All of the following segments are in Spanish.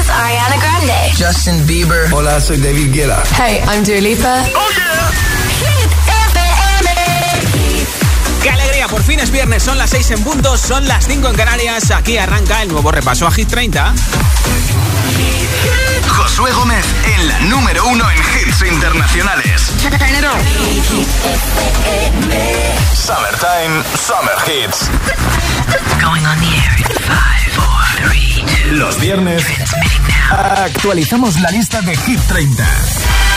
is Ariana Grande. Justin Bieber. Hola, soy David Guetta. Hey, I'm Dua Lipa. Oh yeah. ¡Qué alegría! Por fin es viernes, son las 6 en puntos, son las 5 en Canarias. Aquí arranca el nuevo repaso a Hit 30. Josué Gómez en la número uno en hits internacionales. Summertime, Summer Hits. Going on the air in five, four, three, two. Los viernes actualizamos la lista de Hit 30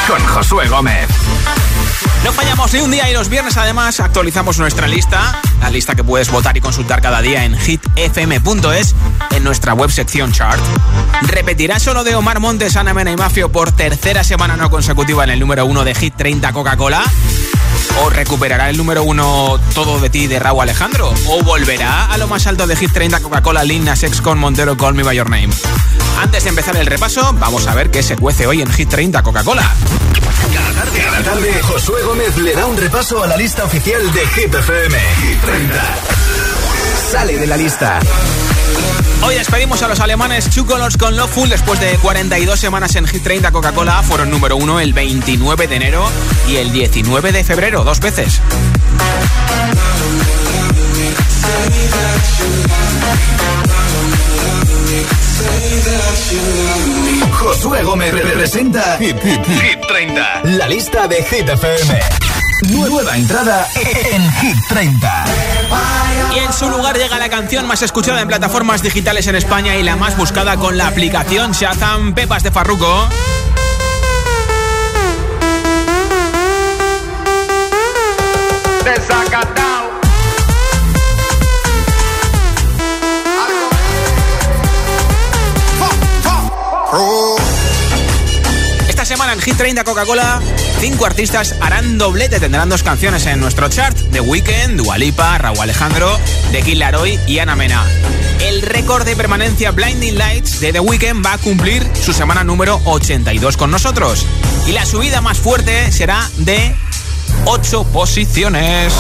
con Josué Gómez. No fallamos ni un día y los viernes además actualizamos nuestra lista, la lista que puedes votar y consultar cada día en hitfm.es en nuestra web sección chart. ¿Repetirá solo de Omar Montes, Ana Mena y Mafio por tercera semana no consecutiva en el número uno de Hit 30 Coca-Cola? ¿O recuperará el número uno Todo de ti de Raúl Alejandro? ¿O volverá a lo más alto de Hit 30 Coca-Cola Lil Nas X con Montero Call Me By Your Name? Antes de empezar el repaso, vamos a ver qué se cuece hoy en Hit 30 Coca-Cola. Cada tarde, cada tarde, Josué Gómez le da un repaso a la lista oficial de Hit FM. Hit 30. Sale de la lista. Hoy despedimos a los alemanes Two Colors con Loveful después de 42 semanas en Hit 30 Coca-Cola. Fueron número uno el 29 de enero y el 19 de febrero, dos veces. Josué Gómez representa Hit, Hit, Hit 30. La lista de Hit FM. Nueva entrada en Hit 30. Y en su lugar llega la canción más escuchada en plataformas digitales en España y la más buscada con la aplicación Shazam Pepas de Farruko. Hit 30 Coca-Cola, cinco artistas harán doblete. Tendrán dos canciones en nuestro chart: The Weeknd, Dua Lipa, Raúl Alejandro, The Kid y Ana Mena. El récord de permanencia Blinding Lights de The Weeknd va a cumplir su semana número 82 con nosotros. Y la subida más fuerte será de 8 posiciones.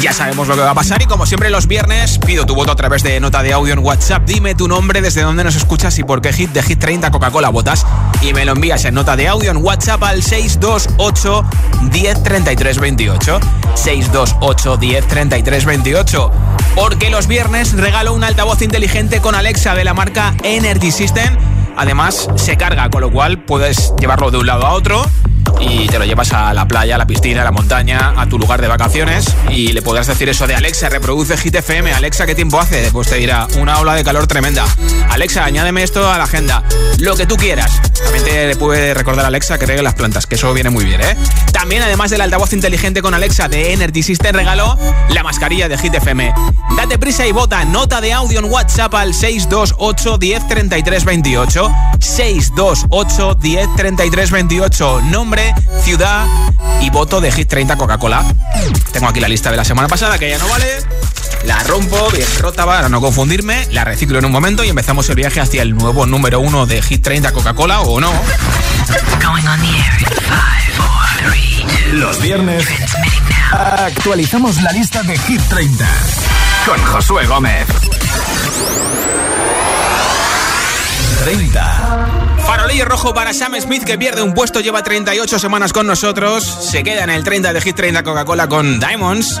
Ya sabemos lo que va a pasar y como siempre los viernes pido tu voto a través de nota de audio en WhatsApp. Dime tu nombre, desde dónde nos escuchas y por qué hit de Hit 30 Coca-Cola votas y me lo envías en nota de audio en WhatsApp al 628 10 33 28. 628 10 33 28. Porque los viernes regalo un altavoz inteligente con Alexa de la marca Energy System. Además se carga, con lo cual puedes llevarlo de un lado a otro y te lo llevas a la playa, a la piscina, a la montaña, a tu lugar de vacaciones y le podrás decir eso de Alexa, reproduce Hit FM. Alexa, ¿qué tiempo hace? Pues te dirá una ola de calor tremenda. Alexa, añádeme esto a la agenda. Lo que tú quieras. También te puede recordar a Alexa que regue las plantas, que eso viene muy bien, ¿eh? También, además del altavoz inteligente con Alexa de Energy System, regaló la mascarilla de Hit FM. Date prisa y vota nota de audio en WhatsApp al 628 10 33 28. 628 10 33 28. Nombre, ciudad y voto de Hit 30 Coca-Cola. Tengo aquí la lista de la semana pasada que ya no vale. La rompo, bien rota para no confundirme, la reciclo en un momento y empezamos el viaje hacia el nuevo número uno de Hit 30 Coca-Cola o no. Going on the air in five, four, three, two. Los viernes actualizamos la lista de Hit 30 con Josué Gómez. 30. Farolillo rojo para Sam Smith que pierde un puesto, lleva 38 semanas con nosotros. Se queda en el 30 de Hit 30 Coca-Cola con Diamonds.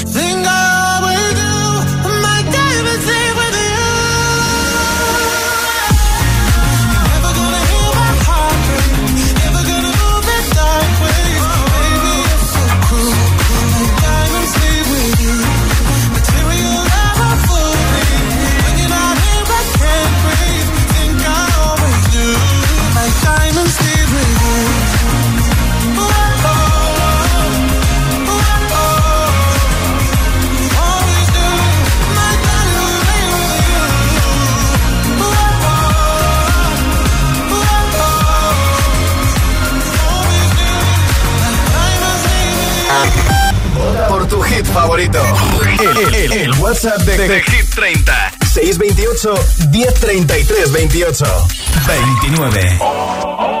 WhatsApp de, de Hit 30. 628 1033 28. 29.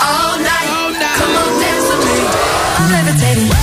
all night. Come on, dance with me. I'm levitating.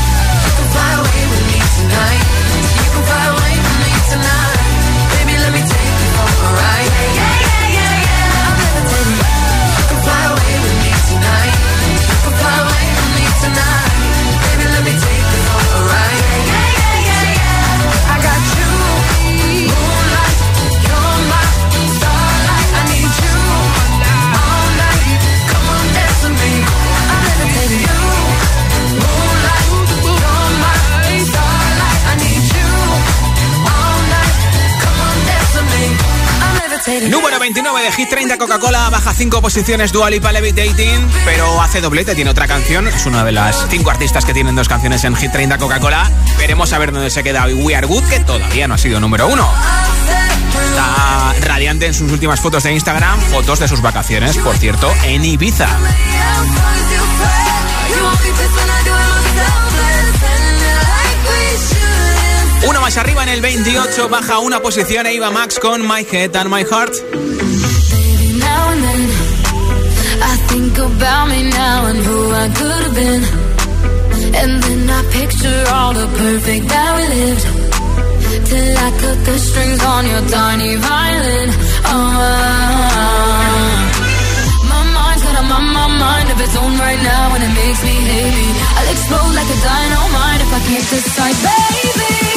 Número 29 de Hit 30 Coca-Cola, baja 5 posiciones Dua Lipa Levitating, pero hace doblete, tiene otra canción, es una de las 5 artistas que tienen dos canciones en Hit 30 Coca-Cola. Veremos a ver dónde se queda We Are Good, que todavía no ha sido número 1. Está radiante en sus últimas fotos de Instagram, fotos de sus vacaciones, por cierto, en Ibiza. Más arriba en el 28, baja una posición Eva Max con My Head and My Heart. I'll explode like a dynamite if I can't decide, baby.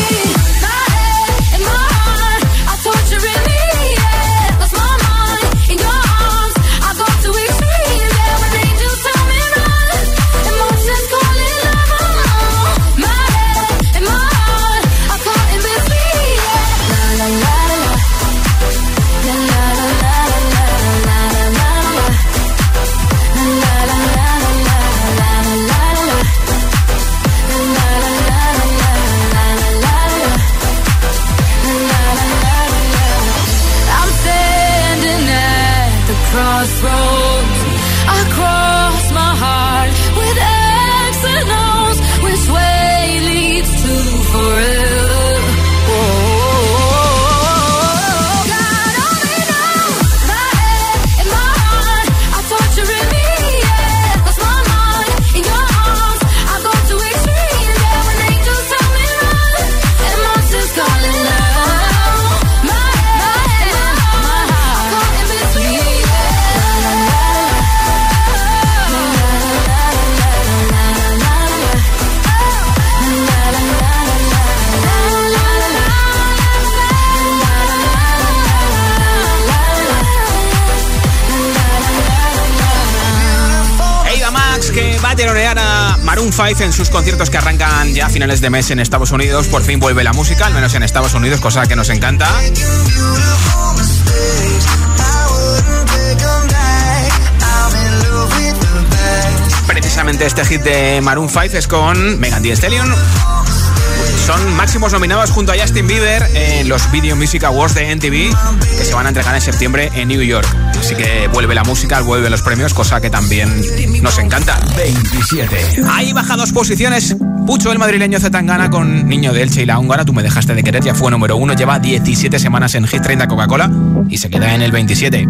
Maroon 5 en sus conciertos que arrancan ya a finales de mes en Estados Unidos. Por fin vuelve la música, al menos en Estados Unidos, cosa que nos encanta. Precisamente este hit de Maroon 5 es con Megan Thee Stallion son máximos nominados junto a Justin Bieber en los Video Music Awards de MTV que se van a entregar en septiembre en New York. Así que vuelve la música, vuelve los premios, cosa que también nos encanta. 27. Ahí baja dos posiciones. Pucho, el madrileño Zetangana con Niño de Elche y la húngara. Tú me dejaste de querer, ya fue número uno. Lleva 17 semanas en Hit 30 Coca-Cola y se queda en el 27.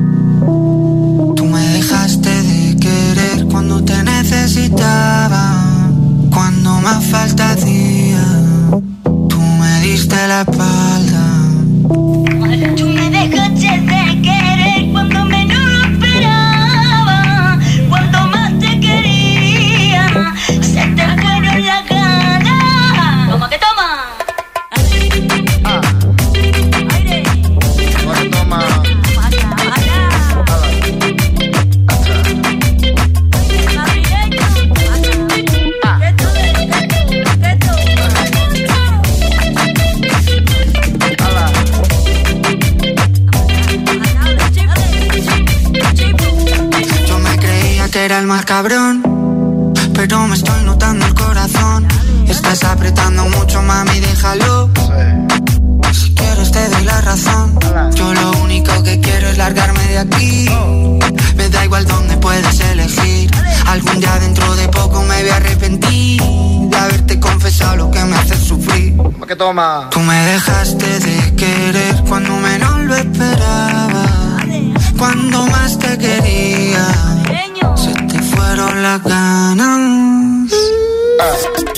Tú me dejaste de querer cuando te necesitaba, cuando más falta hacía. Tú me diste la espalda. Largarme de aquí. Me da igual dónde puedes elegir. Algún día dentro de poco me voy a arrepentir de haberte confesado lo que me hace sufrir. que toma? Tú me dejaste de querer cuando menos lo esperaba. Cuando más te quería, se te fueron las ganas. De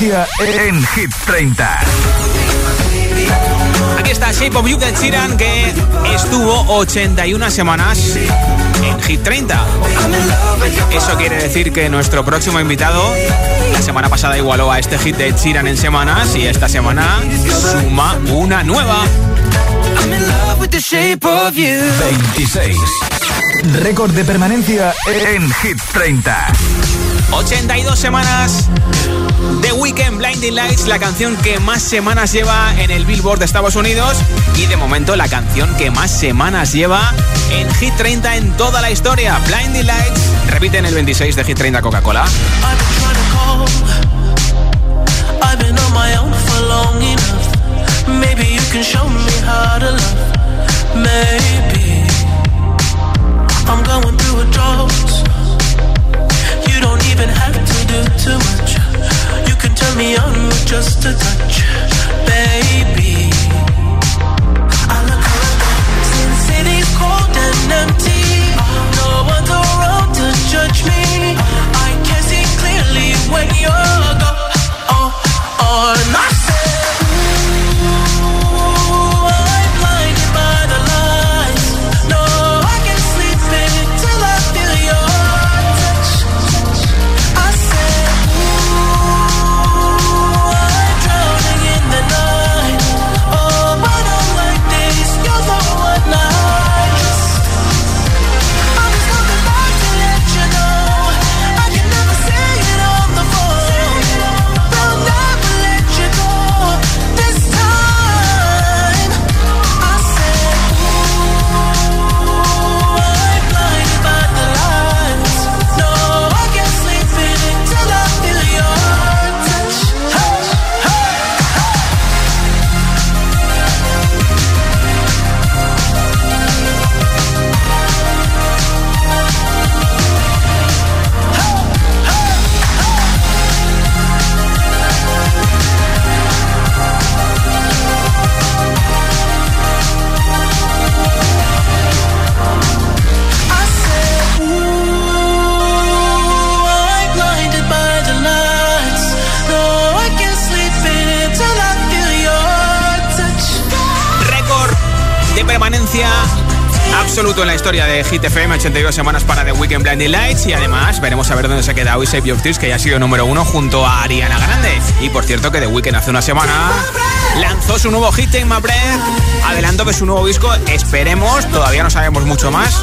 En Hit 30. Aquí está Shape of You de Sheeran que estuvo 81 semanas en Hit 30. Eso quiere decir que nuestro próximo invitado la semana pasada igualó a este hit de Sheeran en semanas y esta semana suma una nueva. 26. Récord de permanencia en Hit 30. 82 semanas The Weekend Blinding Lights, la canción que más semanas lleva en el Billboard de Estados Unidos y de momento la canción que más semanas lleva en Hit 30 en toda la historia. Blinding Lights repite en el 26 de Hit 30 Coca-Cola. I'm going through a drought. You don't even have to do too much. You can turn me on with just a touch, baby. I look around, Sin City's cold and empty. No to judge me. I can see clearly when you're gone. Oh, oh, on. Hit FM, 82 semanas para The Weekend Blinding Lights y además veremos a ver dónde se queda hoy Save Your Tears, que ya ha sido número uno junto a Ariana Grande. Y por cierto que The Weekend hace una semana lanzó su nuevo hit Take My Breath, adelanto que su nuevo disco, esperemos, todavía no sabemos mucho más,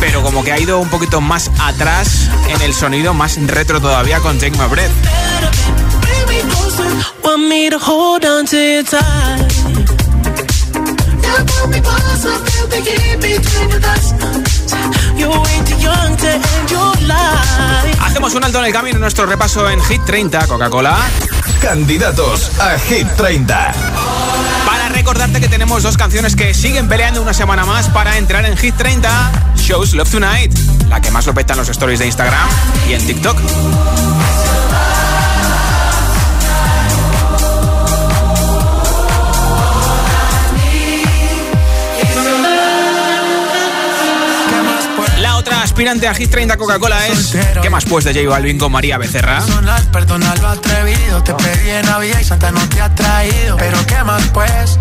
pero como que ha ido un poquito más atrás en el sonido, más retro todavía con Take My Breath. Hacemos un alto en el camino en nuestro repaso en Hit 30, Coca-Cola. Candidatos a Hit 30. Para recordarte que tenemos dos canciones que siguen peleando una semana más para entrar en Hit 30. Shows Love Tonight, la que más lo peta en los stories de Instagram y en TikTok. Aspirante a Hit 30 Coca-Cola es ¿Qué más pues de J Balvin con María Becerra? Perdona lo atrevido, te pedí en Navidad y Santa no te ha traído. Pero ¿qué más pues?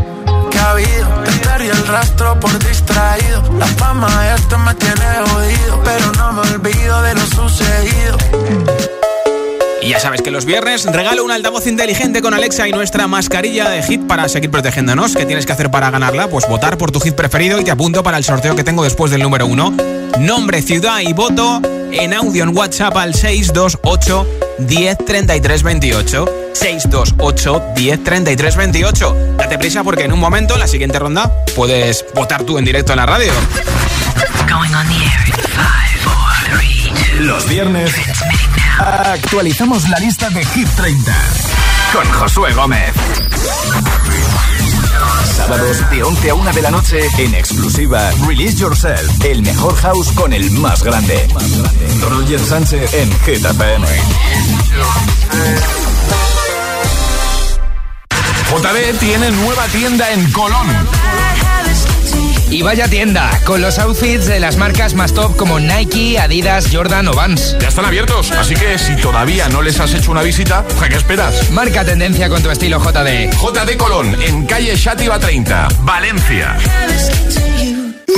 ¿Qué ha habido? Te perdí el rastro por distraído. La fama esto me tiene jodido, pero no me olvido de lo sucedido. Y ya sabes que los viernes regalo un altavoz inteligente con Alexa y nuestra mascarilla de hit para seguir protegiéndonos. ¿Qué tienes que hacer para ganarla? Pues votar por tu hit preferido y te apunto para el sorteo que tengo después del número uno. Nombre, ciudad y voto en audio en WhatsApp al 628 10 33 28. 628 10 33 28. Date prisa porque en un momento, en la siguiente ronda, puedes votar tú en directo en la radio. Going on the air in five, four, three, two. Los viernes actualizamos la lista de Hit 30 con Josué Gómez. Sábados de 11 a 1 de la noche en exclusiva Release Yourself, el mejor house con el más grande. Roger Sánchez en Hit FM. JB tiene nueva tienda en Colón. Y vaya tienda, con los outfits de las marcas más top como Nike, Adidas, Jordan o Vans. Ya están abiertos, así que si todavía no les has hecho una visita, ¿a qué esperas? Marca tendencia con tu estilo JD. JD Colón, en calle Shativa 30, Valencia.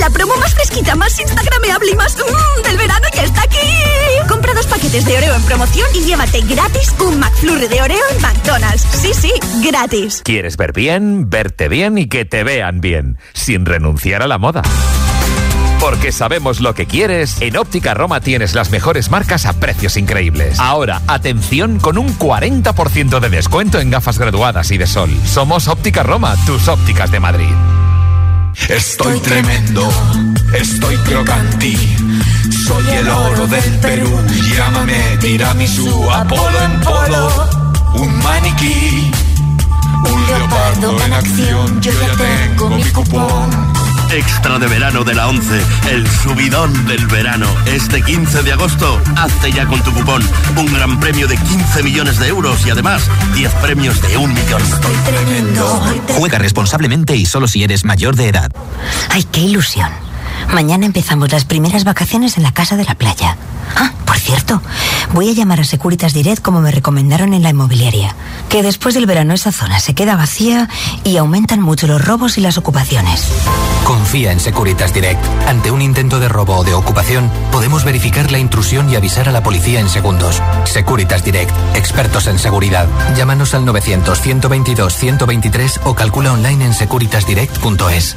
La promo más fresquita, más instagrameable y más mmm, del verano ya está aquí. Compra dos paquetes de Oreo en promoción y llévate gratis un McFlurry de Oreo en McDonald's. Sí, sí, gratis. ¿Quieres ver bien, verte bien y que te vean bien, sin renunciar a la moda? Porque sabemos lo que quieres, en Óptica Roma tienes las mejores marcas a precios increíbles. Ahora, atención con un 40% de descuento en gafas graduadas y de sol. Somos Óptica Roma, tus ópticas de Madrid. Estoy tremendo, estoy crocanti. Soy el oro del Perú. Llámame tiramisú, Apolo en polo. Un maniquí, un leopardo en acción. Yo ya tengo mi cupón. Extra de verano de la 11, el subidón del verano. Este 15 de agosto, hazte ya con tu cupón. Un gran premio de 15 millones de euros y además 10 premios de un millón. Juega responsablemente y solo si eres mayor de edad. Ay, qué ilusión. Mañana empezamos las primeras vacaciones en la casa de la playa. Ah, por cierto, voy a llamar a Securitas Direct como me recomendaron en la inmobiliaria. Que después del verano esa zona se queda vacía y aumentan mucho los robos y las ocupaciones. Confía en Securitas Direct. Ante un intento de robo o de ocupación, podemos verificar la intrusión y avisar a la policía en segundos. Securitas Direct, expertos en seguridad. Llámanos al 900-122-123 o calcula online en securitasdirect.es.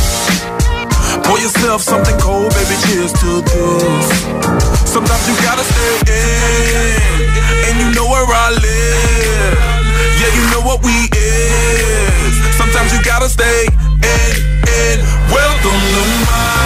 Pour yourself something cold, baby, cheers to this. Sometimes you gotta stay in, and you know where I live. Yeah, you know what we is. Sometimes you gotta stay in, in. Welcome to my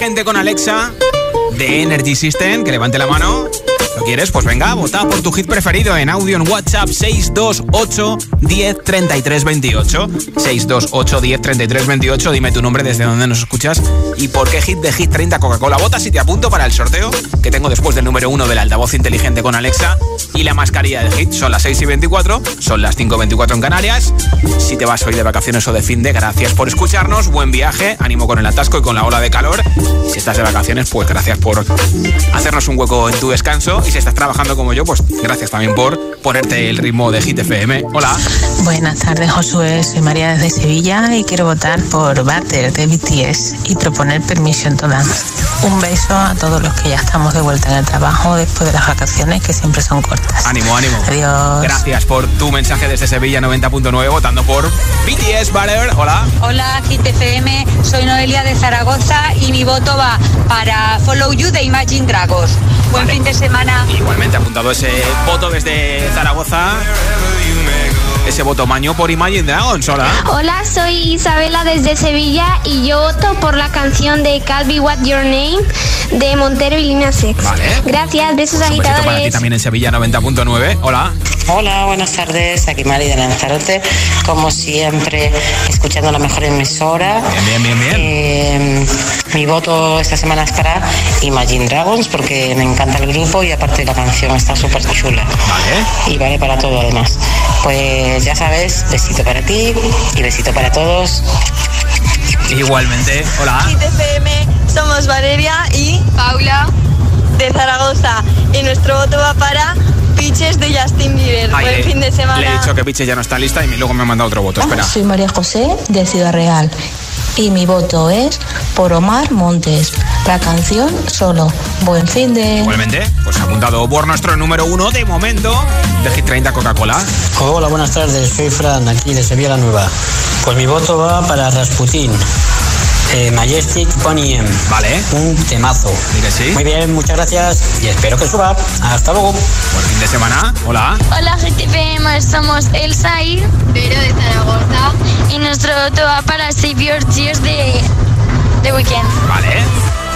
inteligente con Alexa de Energy System? Que levante la mano. ¿Lo quieres? Pues venga, vota por tu hit preferido en audio en WhatsApp 628 10 33 28. 628 10 33 28. Dime tu nombre, desde dónde nos escuchas y por qué hit de Hit 30 Coca-Cola. Vota si te apunto para el sorteo que tengo después del número 1 del altavoz inteligente con Alexa y la mascarilla de Hit. Son las 6 y 24, son las 5 y 24 en Canarias. Si te vas hoy de vacaciones o de fin de, gracias por escucharnos. Buen viaje, ánimo con el atasco y con la ola de calor. Si estás de vacaciones, pues gracias por hacernos un hueco en tu descanso. Y si estás trabajando como yo, pues gracias también por ponerte el ritmo de Hit FM. Hola. Buenas tardes, Josué. Soy María desde Sevilla y quiero votar por Butter de BTS y proponer Permission to Dance. Un beso a todos los que ya estamos de vuelta en el trabajo después de las vacaciones, que siempre son cortas. Ánimo, ánimo. Adiós. Gracias por tu mensaje desde Sevilla 90.9 votando por BTS Butter. Hola. Hola, Hit FM. Soy Noelia de Zaragoza y mi voto va para Follow You de Imagine Dragons. Buen fin de semana. Igualmente apuntado ese voto desde Zaragoza. Ese voto maño por Imagine Dragons. Hola. Hola, soy Isabela desde Sevilla y yo voto por la canción de Calvi What Your Name de Montero y Lina Sex. Vale. Gracias, besos Un besito para ti agitadores. también en Sevilla 90.9. Hola. Hola, buenas tardes. Aquí Mari de Lanzarote. Como siempre, escuchando la mejor emisora. Bien, bien, bien, bien. mi voto esta semana es para Imagine Dragons porque me encanta el grupo y aparte la canción está súper chula. Vale. Y vale para todo además. Pues ya sabes, besito para ti y besito para todos. Igualmente. Hola. Hit FM, somos Valeria y Paula de Zaragoza. Y nuestro voto va para Pitches de Justin Bieber. Ay, Buen le- fin de semana. Le he dicho que Piche ya no está lista y luego me ha mandado otro voto. Espera. Soy María José de Ciudad Real y mi voto es por Omar Montes. La canción solo. Buen fin de. Igualmente, pues apuntado por nuestro número uno de momento de Hit 30 Coca-Cola. Hola, buenas tardes. Soy Fran, aquí de Sevilla la Nueva. Pues mi voto va para Rasputin. Eh, Majestic Pony M. Vale. Un temazo. sí. Muy bien, muchas gracias y espero que suba. Hasta luego. Buen fin de semana. Hola. Hola, GTPM, somos Elsa y Vero de Zaragoza. Y nuestro voto va para Save Your Tears de, de Weekend. Vale.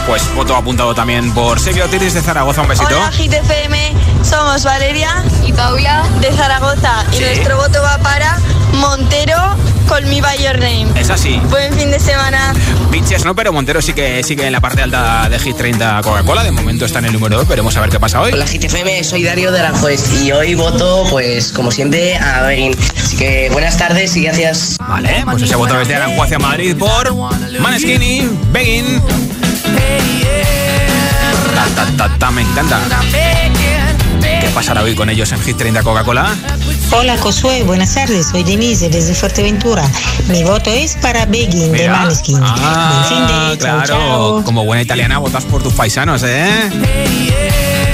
Pues voto apuntado también por Sevio Tiris de Zaragoza. Un besito. Hola, FM, somos Valeria y Paula de Zaragoza. Y nuestro voto va para Montero Call Me By Your Name. Es así. Buen fin de semana. Pinches no, pero Montero sí que sigue en la parte alta de Hit 30 Coca-Cola. De momento está en el número 2. Veremos a ver qué pasa hoy. Hola GTFM, soy Darío de Aranjuez y hoy voto, pues como siempre, a Begin. Así que buenas tardes y gracias. Vale, pues ese voto desde Aranjuez hacia Madrid por Maneskinny, Begin. Ta, ta, ta, ta, me encanta. ¿Qué pasará hoy con ellos en Hit 30 Coca-Cola? Hola Josué, buenas tardes, soy Denise desde Fuerteventura. Mi voto es para Begin de. Maneskin. Buen fin Ah, de, claro. chao. Como buena italiana votas por tus paisanos, ¿eh?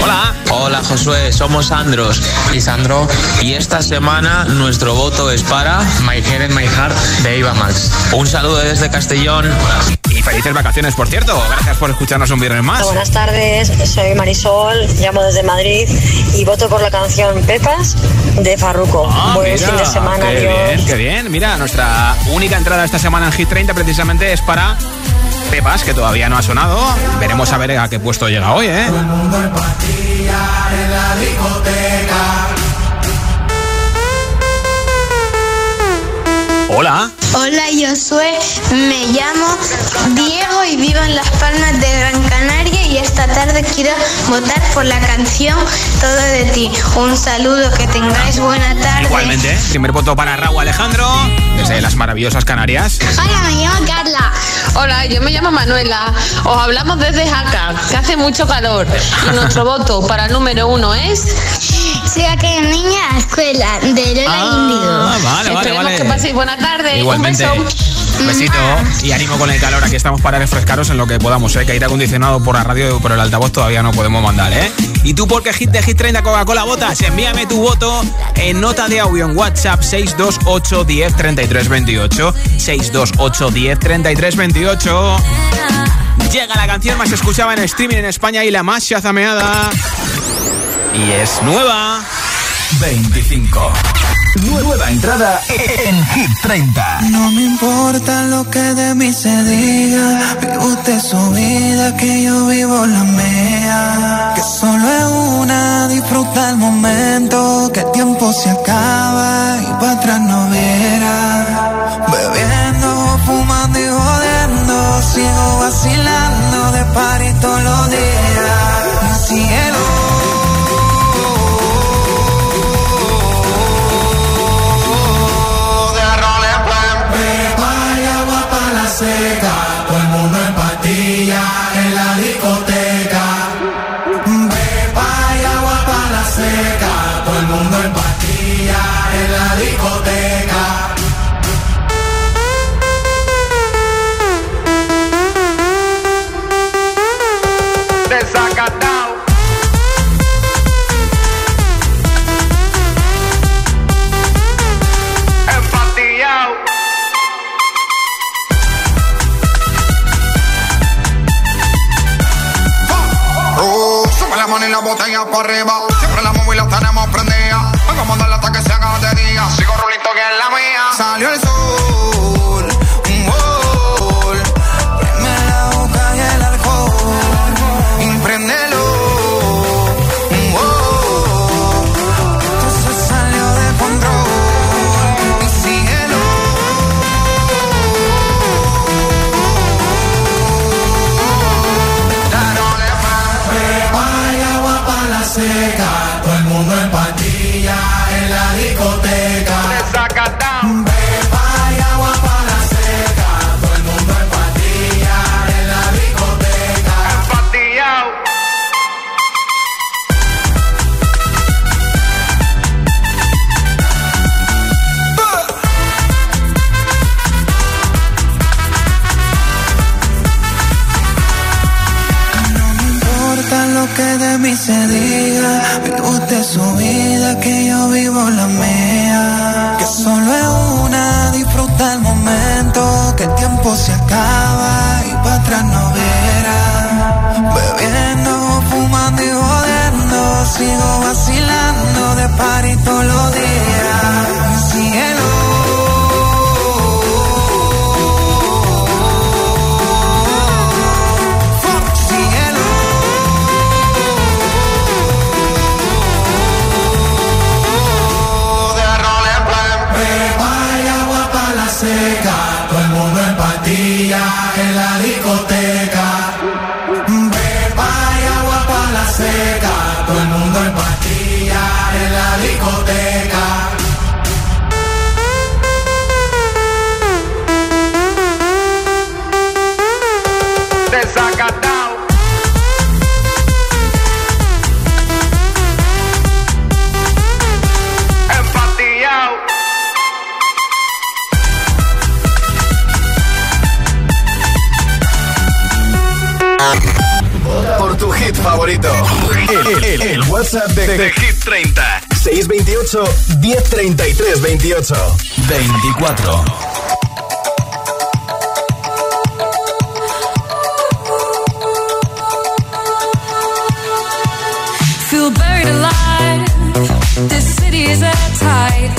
Hola. Hola Josué, somos Andros y Sandro y esta semana nuestro voto es para My Head and My Heart de Eva Max. Un saludo desde Castellón. Y felices vacaciones, por cierto. Gracias por escucharnos un viernes más. Buenas tardes, soy Marisol, llamo desde Madrid y voto por la canción Pepas de Farruko. Ah, Buen mira, fin de semana, qué bien, qué bien. Mira, nuestra única entrada esta semana en Hit 30 precisamente es para Pepas, que todavía no ha sonado. Veremos a ver a qué puesto llega hoy, ¿eh? Hola. Hola, Josué. Me llamo Diego y vivo en Las Palmas de Gran Canaria y esta tarde quiero votar por la canción Todo de ti. Un saludo, que tengáis buena tarde. Igualmente, primer voto para Raúl Alejandro, desde las maravillosas Canarias. Hola, me llamo Carla. Hola, yo me llamo Manuela. Os hablamos desde Jaca, que hace mucho calor. Y nuestro voto para el número uno es. Soy aquella niña a la escuela de Lola Ah, Índigo. vale, vale, Esperemos vale. que paséis buena tarde. Igualmente. Un beso. Un besito y ánimo con el calor. Aquí estamos para refrescaros en lo que podamos, ¿eh? Que aire acondicionado por la radio, por el altavoz todavía no podemos mandar, ¿eh? ¿Y tú por qué hit de Hit 30 Coca-Cola votas? Envíame tu voto en nota de audio en WhatsApp 628 10 33 28. 628 10 33 28. Llega la canción más escuchada en streaming en España y la más chazameada. Y es nueva. 25. Nueva entrada en Hit 30. No me importa lo que de mí se diga. Vive usted su vida, que yo vivo la mía. Que solo es una, disfruta el momento. Que el tiempo se acaba y para atrás no viera. Bebiendo, fumando y jodiendo. Sigo vacilando de par y todos los días. Por arriba. Siempre la móvil la tenemos prendida. Vamos a mandarla WhatsApp de, de Hit 30. 628 1033 28. 24. Feel buried alive. This city is at tight.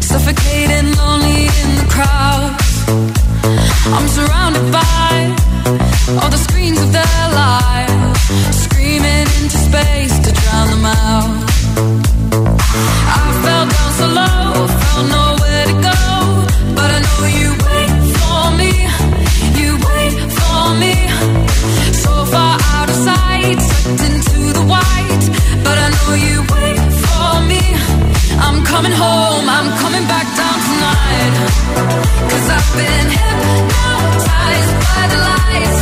Suffocating, lonely in the crowd. I'm surrounded by all the screens of their lives, space to drown them out. I fell down so low, found nowhere to go, but I know you wait for me. You wait for me, so far out of sight, into the white, but I know you wait for me. I'm coming home, I'm coming back down I've been hypnotized by the lights.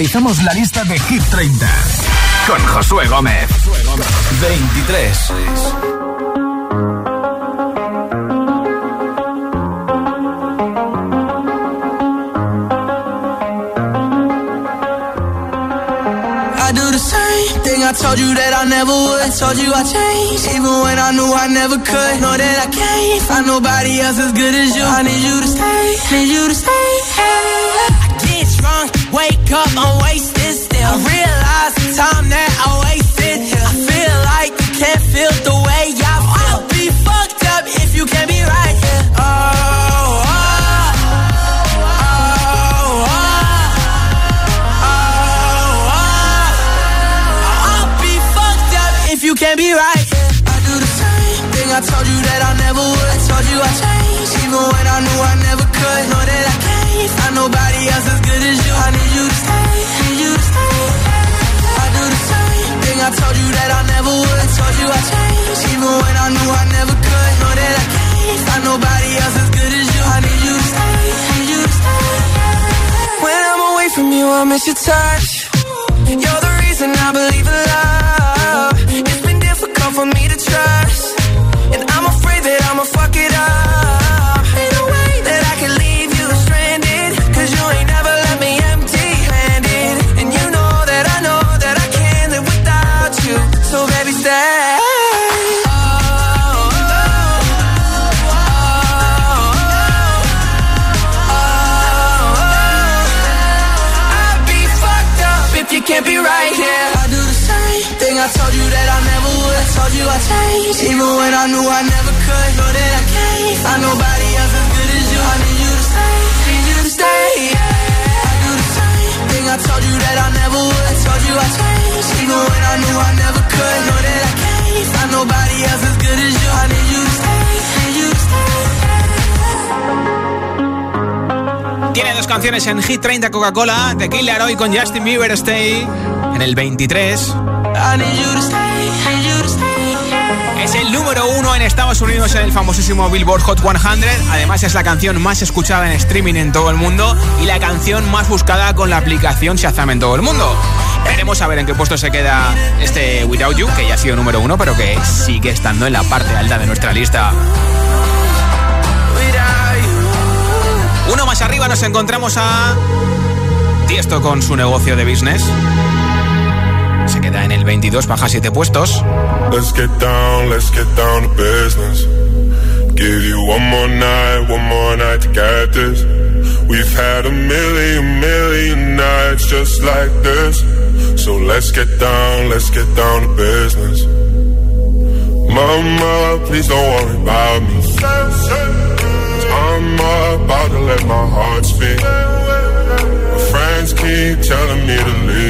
Actualizamos la lista de Hit 30 con Josué Gómez. 23. I told you that I never would. I told you I changed, even when I knew I never could. Know that I can't find nobody else as good as you. I need you to stay, need you to stay. Up, I'm wasted still. I realize the time that I wasted. I feel like you can't feel the way I feel. I'll be fucked up if you can't be right here. Oh. Oh oh oh I'll be fucked up if you can't be right. I do the same thing I told you that I never would. I told you I your touch. You I changed, even when I knew I never could. Know that I can't find nobody else as good as you. I need you to stay, need you to stay. Yeah. I do the same thing. I told you that I never would. I told you I changed, even when I knew I never could. Know that I can't find nobody else as good as you. I need you to stay, need you to stay. Tiene dos canciones en Hit 30 Coca-Cola, Killer hoy con Justin Bieber Stay en el 23. Es el número uno en Estados Unidos en el famosísimo Billboard Hot 100. Además es la canción más escuchada en streaming en todo el mundo y la canción más buscada con la aplicación Shazam en todo el mundo. Veremos a ver en qué puesto se queda este Without You, que ya ha sido número uno, pero que sigue estando en la parte alta de nuestra lista. Uno más arriba nos encontramos a Tiesto con su negocio de business. Queda en el 22, baja 7 puestos. Let's get down, let's get down to business. Give you one more night, one more night to get this. We've had a million, million nights just like this. So let's get down, let's get down to business. Mama, please don't worry about me. I'm about to let my heart speak. My friends keep telling me to leave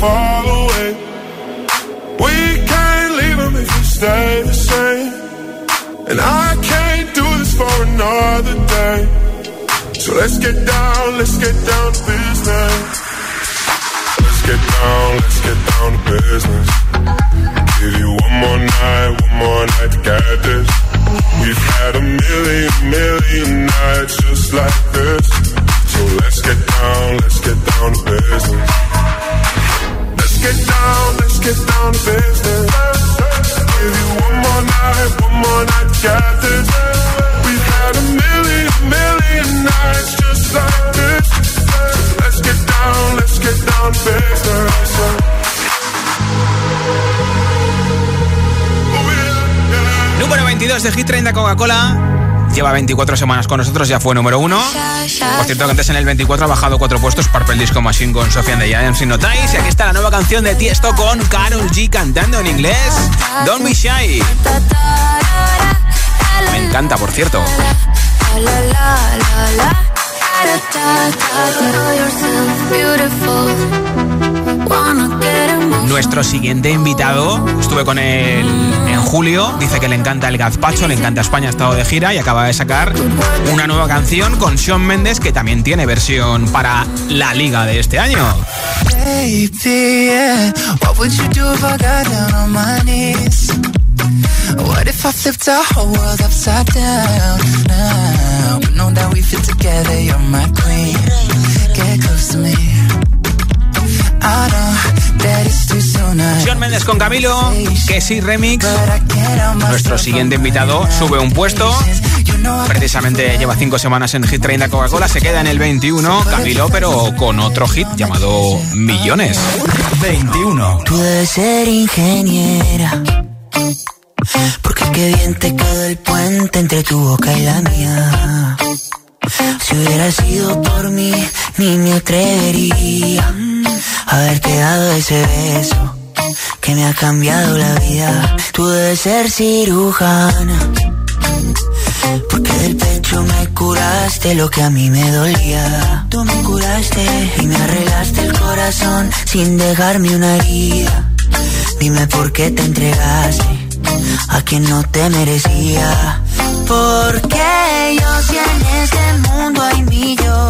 Fall away. We can't leave them if we stay the same. And I can't do this for another day. So let's get down, let's get down to business. Let's get down, let's get down Coca-Cola lleva 24 semanas con nosotros, ya fue número uno. Por cierto, que antes en el 24 ha bajado cuatro puestos Purple Disco Machine con Sofian de Giants, si notáis. Y aquí está la nueva canción de Tiesto con Carol G cantando en inglés. Don't be shy. Me encanta, por cierto. Nuestro siguiente invitado, estuve con él en julio, dice que le encanta el gazpacho, le encanta España, ha estado de gira y acaba de sacar una nueva canción con Sean Mendes que también tiene versión para la liga de este año. What if I flipped our whole world upside down now? But know that we fit together, you're my queen. Get close to me. I know John Méndez con Camilo, que sí remix. Nuestro siguiente invitado sube un puesto. Precisamente lleva cinco semanas en Hit 30 Coca-Cola, se queda en el 21, Camilo, pero con otro hit llamado Millones. 21. Tú debes ser ingeniera porque qué bien te quedó el puente entre tu boca y la mía. Si hubiera sido por mí, ni me atrevería haberte dado ese beso que me ha cambiado la vida. Tú debes ser cirujana, porque del pecho me curaste lo que a mí me dolía. Tú me curaste y me arreglaste el corazón sin dejarme una herida. Dime por qué te entregaste a quien no te merecía. Porque yo si en este mundo hay millones.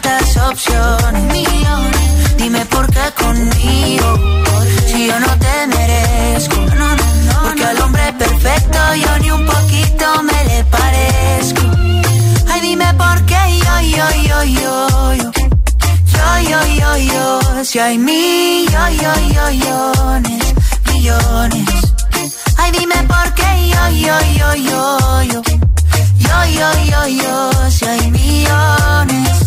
tantas opciones? Dime por qué conmigo, si yo no te merezco. Porque al hombre perfecto yo ni un poquito me le parezco. Ay, dime por qué yo, yo, yo, yo, yo. Yo, yo, yo, yo, si hay millones, millones. Ay, dime por qué yo, yo, yo, yo, yo. Yo, yo, yo, yo, si hay millones,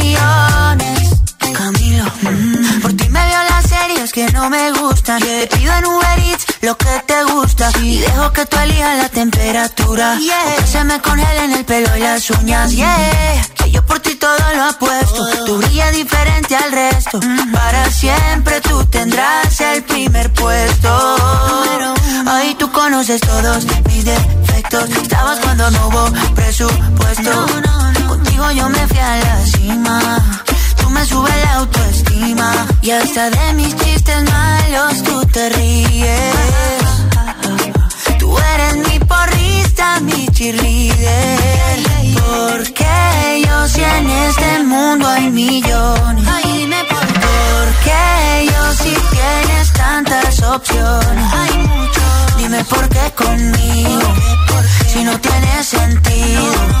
millones. Camilo, mm. por ti me veo las series que no me gustan. Te pido en Uber Eats lo que te gusta y dejo que tú elijas la temperatura. Yeah. que se me congelen el pelo y las uñas. Yeah. Que yo por ti todo lo apuesto. Tú brillas diferente al resto. Mm. Para siempre tú tendrás el primer puesto. Ahí tú conoces todos mis defectos. Estabas cuando no hubo presupuesto. Contigo yo me fui a la cima. Tú me subes la autoestima. Y hasta de mis chistes malos tú te ríes. Tú eres mi porrista, mi cheerleader. Porque yo si en este mundo hay millones. Por. Porque yo si tienes tantas opciones. Hay mucho. Dime por qué conmigo. Si no tiene sentido.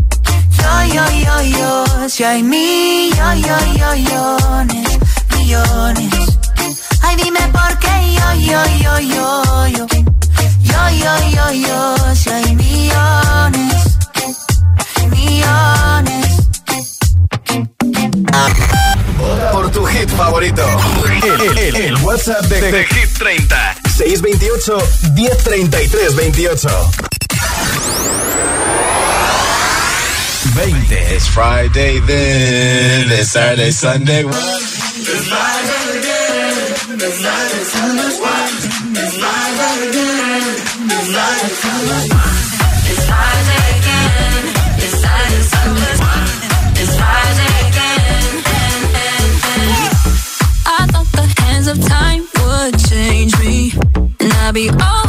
Yo, yo, yo, yo. Si hay millones, millones. Ay, dime por qué yo, yo, yo, yo, yo. Yo, yo, yo, yo. Si hay millones, millones. Por tu hit favorito. El, el, el WhatsApp de, de, Hit 30. 628 1033 28. 7. It's Friday then, it's Saturday, Sunday. It's Friday again, it's Saturday, Sunday. It's Friday again, it's Saturday, Sunday. It's Friday again, it's Saturday, Sunday. It's Friday again. I thought the hands of time would change me, and I'd be over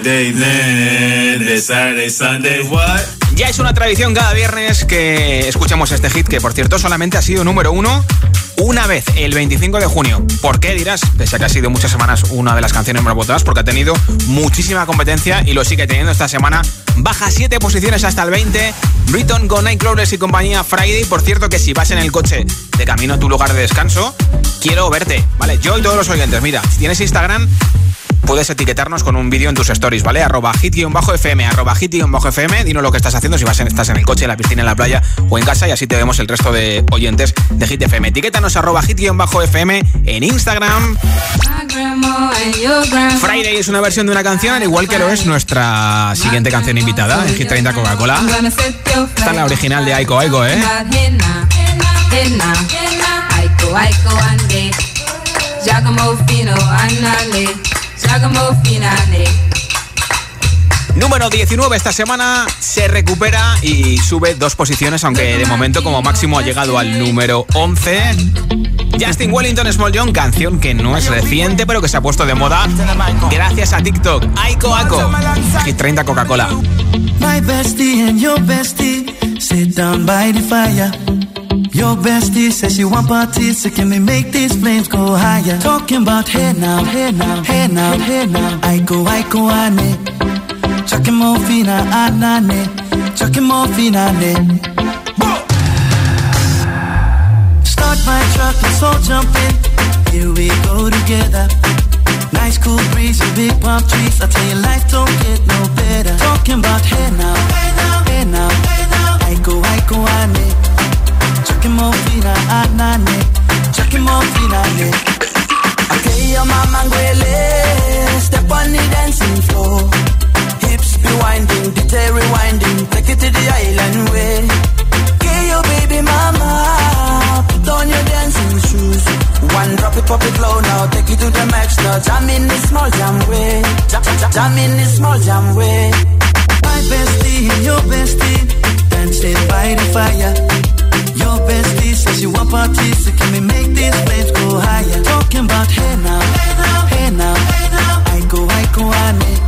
Friday Saturday, Sunday, what? Ya es una tradición cada viernes que escuchemos este hit, que por cierto solamente ha sido número uno una vez, el 25 de junio. ¿Por qué dirás? Pese a que ha sido muchas semanas una de las canciones más votadas, porque ha tenido muchísima competencia y lo sigue teniendo esta semana. Baja 7 posiciones hasta el 20. Britton con Nightcrawlers y compañía Friday. Por cierto, que si vas en el coche de camino a tu lugar de descanso, quiero verte, ¿vale? Yo y todos los oyentes, mira, si tienes Instagram, puedes etiquetarnos con un vídeo en tus stories, ¿vale? Arroba hit-fm, arroba hit-fm, dinos lo que estás haciendo, si vas en, estás en el coche, en la piscina, en la playa o en casa y así te vemos el resto de oyentes de Hit FM. Etiquétanos arroba hit-fm en Instagram. Friday es una versión de una canción, al igual que lo es nuestra siguiente canción invitada en Hit 30 Coca-Cola. Esta es la original de Aiko Aiko, ¿eh? Giacomo Fino, Dragon Ball Finale. Número 19 esta semana se recupera y sube dos posiciones, aunque de momento como máximo ha llegado al número 11. Justin Wellington Small John, canción que no es reciente, pero que se ha puesto de moda gracias a TikTok. Aiko Aiko, Hit 30 Coca-Cola. My bestie and your bestie sit down by the fire. Your bestie says she want parties, so can we make these flames go higher? Talking about hey now, hey now, hey now, hey now. I go, ane. Chucking more fina, anane. Chucking more fina, ne. Start my truck, let's all jump in. Here we go together. Nice cool breeze and big palm trees. I tell you, life don't get no better. Talking about hey now, hey now, hey now, hey now. I go, I go, ane. Chucking more fina, anane. Chucking more fina, ne. Okay, your mama. Step on the dancing floor hips be winding, detail rewinding. Take it to the island way. Get your baby mama, put on your dancing shoes. One drop it, pop it low now. Take it to the max now. Jam in the small jam way. Jam, jam, jam in the small jam way. My bestie, your bestie, dancing by the fire. Your bestie says she want parties, so can we make these flames go higher? Talking about hey now, hey now, hey now. I go, I go, I need.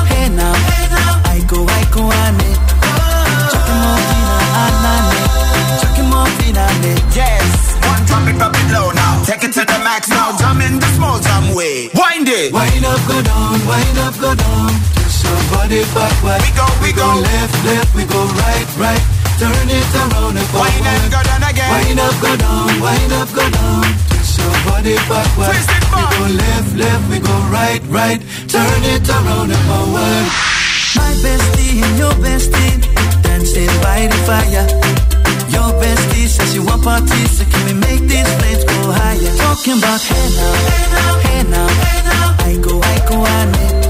hey now, hey now. I go, I go, I need. Chucking more fina, anane. Chucking more fina, Yes, one drop it, drop it low now. Take it to the max now, jump in the small jam way. Wind it. Wind up, go down, wind up, go down. Twist your body backward. We go, we, we go, go left, left, we go right, right. Turn it around and forward. Wind up, go down again. Wind up, go down, wind up, go down. Twist your body backward. Twist it we go left, left, we go right, right. Turn it around and forward. My bestie and your bestie dancing by the fire. Your bestie says you want parties, so can we make these flames go higher? Talking about hey now, hey now, hey now, hey now. I go, I go, I need.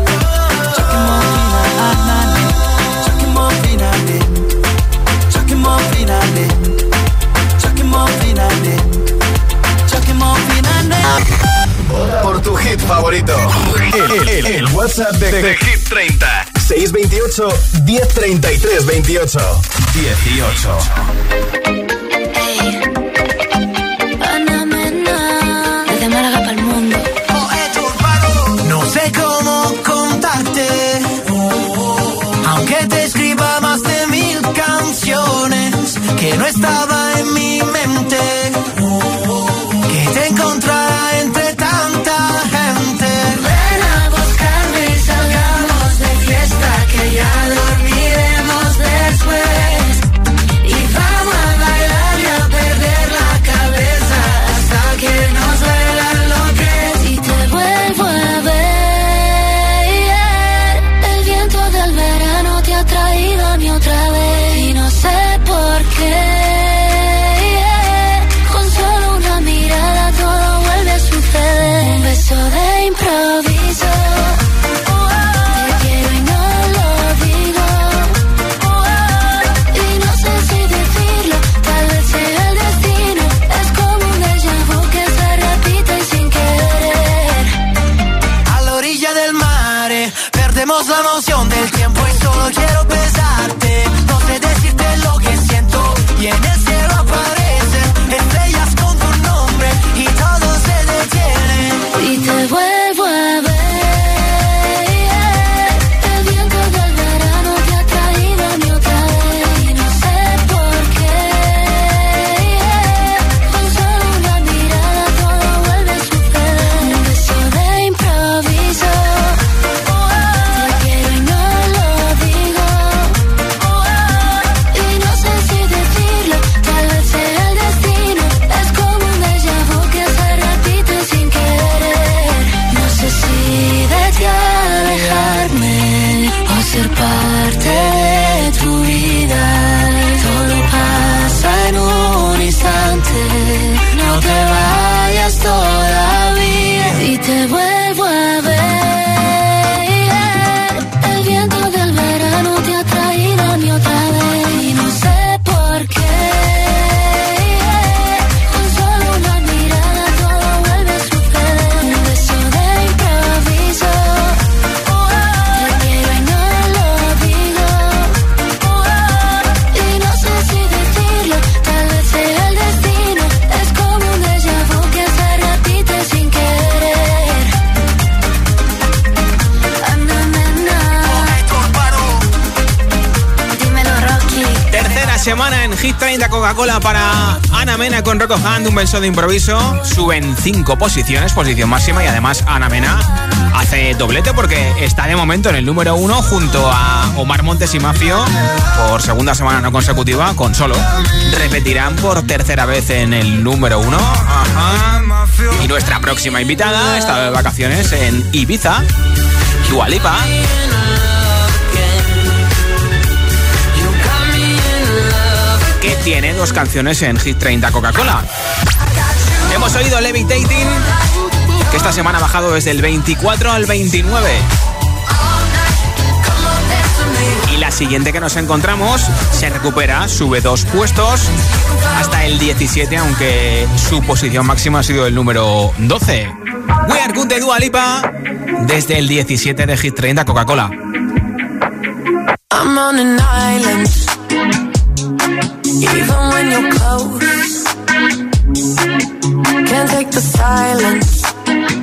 Tu hit favorito. El, el, el WhatsApp de, de Hit 30. 628 1033 28 18. Un beso de improviso. Suben cinco posiciones, posición máxima y además Ana Mena hace doblete porque está de momento en el número uno junto a Omar Montes y Mafio por segunda semana no consecutiva con solo. Repetirán por tercera vez en el número uno. Ajá. Y nuestra próxima invitada está de vacaciones en Ibiza, Dualipa. tiene dos canciones en Hit 30 Coca-Cola. Hemos oído Levitating, que esta semana ha bajado desde el 24 al 29. Y la siguiente que nos encontramos se recupera, sube dos puestos hasta el 17, aunque su posición máxima ha sido el número 12. We Are Good de Dua Lipa desde el 17 de Hit 30 Coca-Cola. I'm on an island. even when you're close. Can't take the silence.